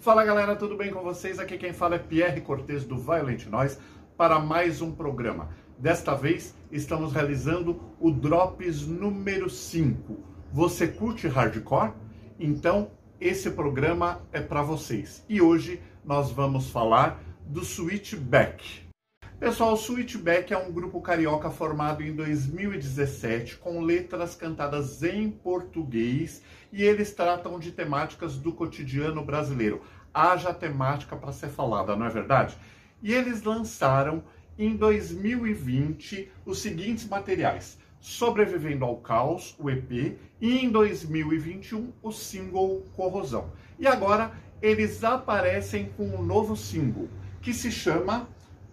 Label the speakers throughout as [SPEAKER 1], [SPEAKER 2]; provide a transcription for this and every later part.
[SPEAKER 1] Fala galera, tudo bem com vocês? Aqui quem fala é Pierre Cortes do Violent Noise para mais um programa. Desta vez estamos realizando o Drops número 5. Você curte hardcore? Então esse programa é para vocês. E hoje nós vamos falar do Switchback. Pessoal, o Switchback é um grupo carioca formado em 2017 com letras cantadas em português e eles tratam de temáticas do cotidiano brasileiro. Haja temática para ser falada, não é verdade? E eles lançaram em 2020 os seguintes materiais: Sobrevivendo ao Caos, o EP, e em 2021 o single Corrosão. E agora eles aparecem com um novo single que se chama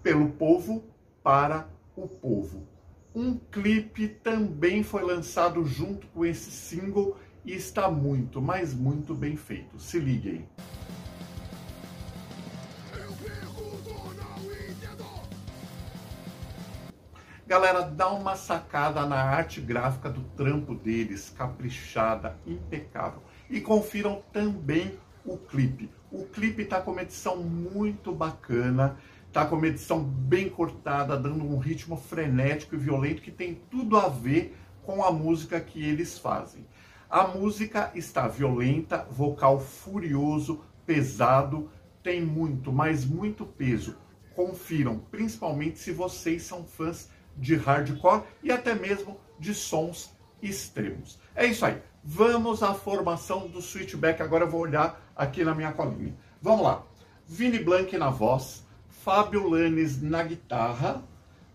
[SPEAKER 1] pelo povo para o povo. Um clipe também foi lançado junto com esse single e está muito, mas muito bem feito. Se liguem. Galera, dá uma sacada na arte gráfica do trampo deles, caprichada, impecável. E confiram também o clipe. O clipe está com uma edição muito bacana tá com uma edição bem cortada, dando um ritmo frenético e violento que tem tudo a ver com a música que eles fazem. A música está violenta, vocal furioso, pesado, tem muito, mas muito peso. Confiram, principalmente se vocês são fãs de hardcore e até mesmo de sons extremos. É isso aí. Vamos à formação do Switchback. Agora eu vou olhar aqui na minha colinha. Vamos lá. Vini Blanc na voz, Fábio Lanes na guitarra,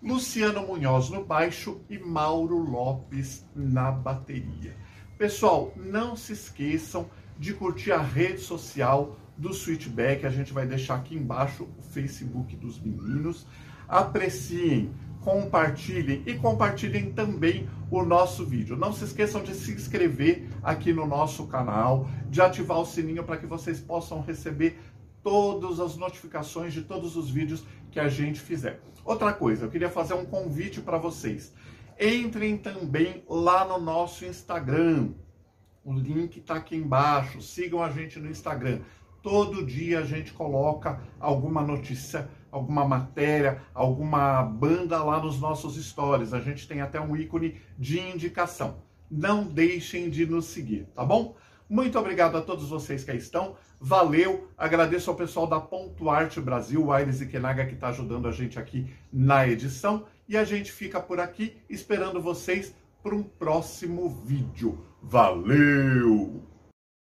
[SPEAKER 1] Luciano Munhoz no baixo e Mauro Lopes na bateria. Pessoal, não se esqueçam de curtir a rede social do Switchback, a gente vai deixar aqui embaixo o Facebook dos meninos. Apreciem, compartilhem e compartilhem também o nosso vídeo. Não se esqueçam de se inscrever aqui no nosso canal, de ativar o sininho para que vocês possam receber todas as notificações de todos os vídeos que a gente fizer. Outra coisa, eu queria fazer um convite para vocês. Entrem também lá no nosso Instagram. O link está aqui embaixo. Sigam a gente no Instagram. Todo dia a gente coloca alguma notícia, alguma matéria, alguma banda lá nos nossos stories. A gente tem até um ícone de indicação. Não deixem de nos seguir, tá bom? Muito obrigado a todos vocês que aí estão. Valeu, agradeço ao pessoal da Ponto Arte Brasil, o Aires Ikenaga, que está ajudando a gente aqui na edição. E a gente fica por aqui esperando vocês para um próximo vídeo. Valeu!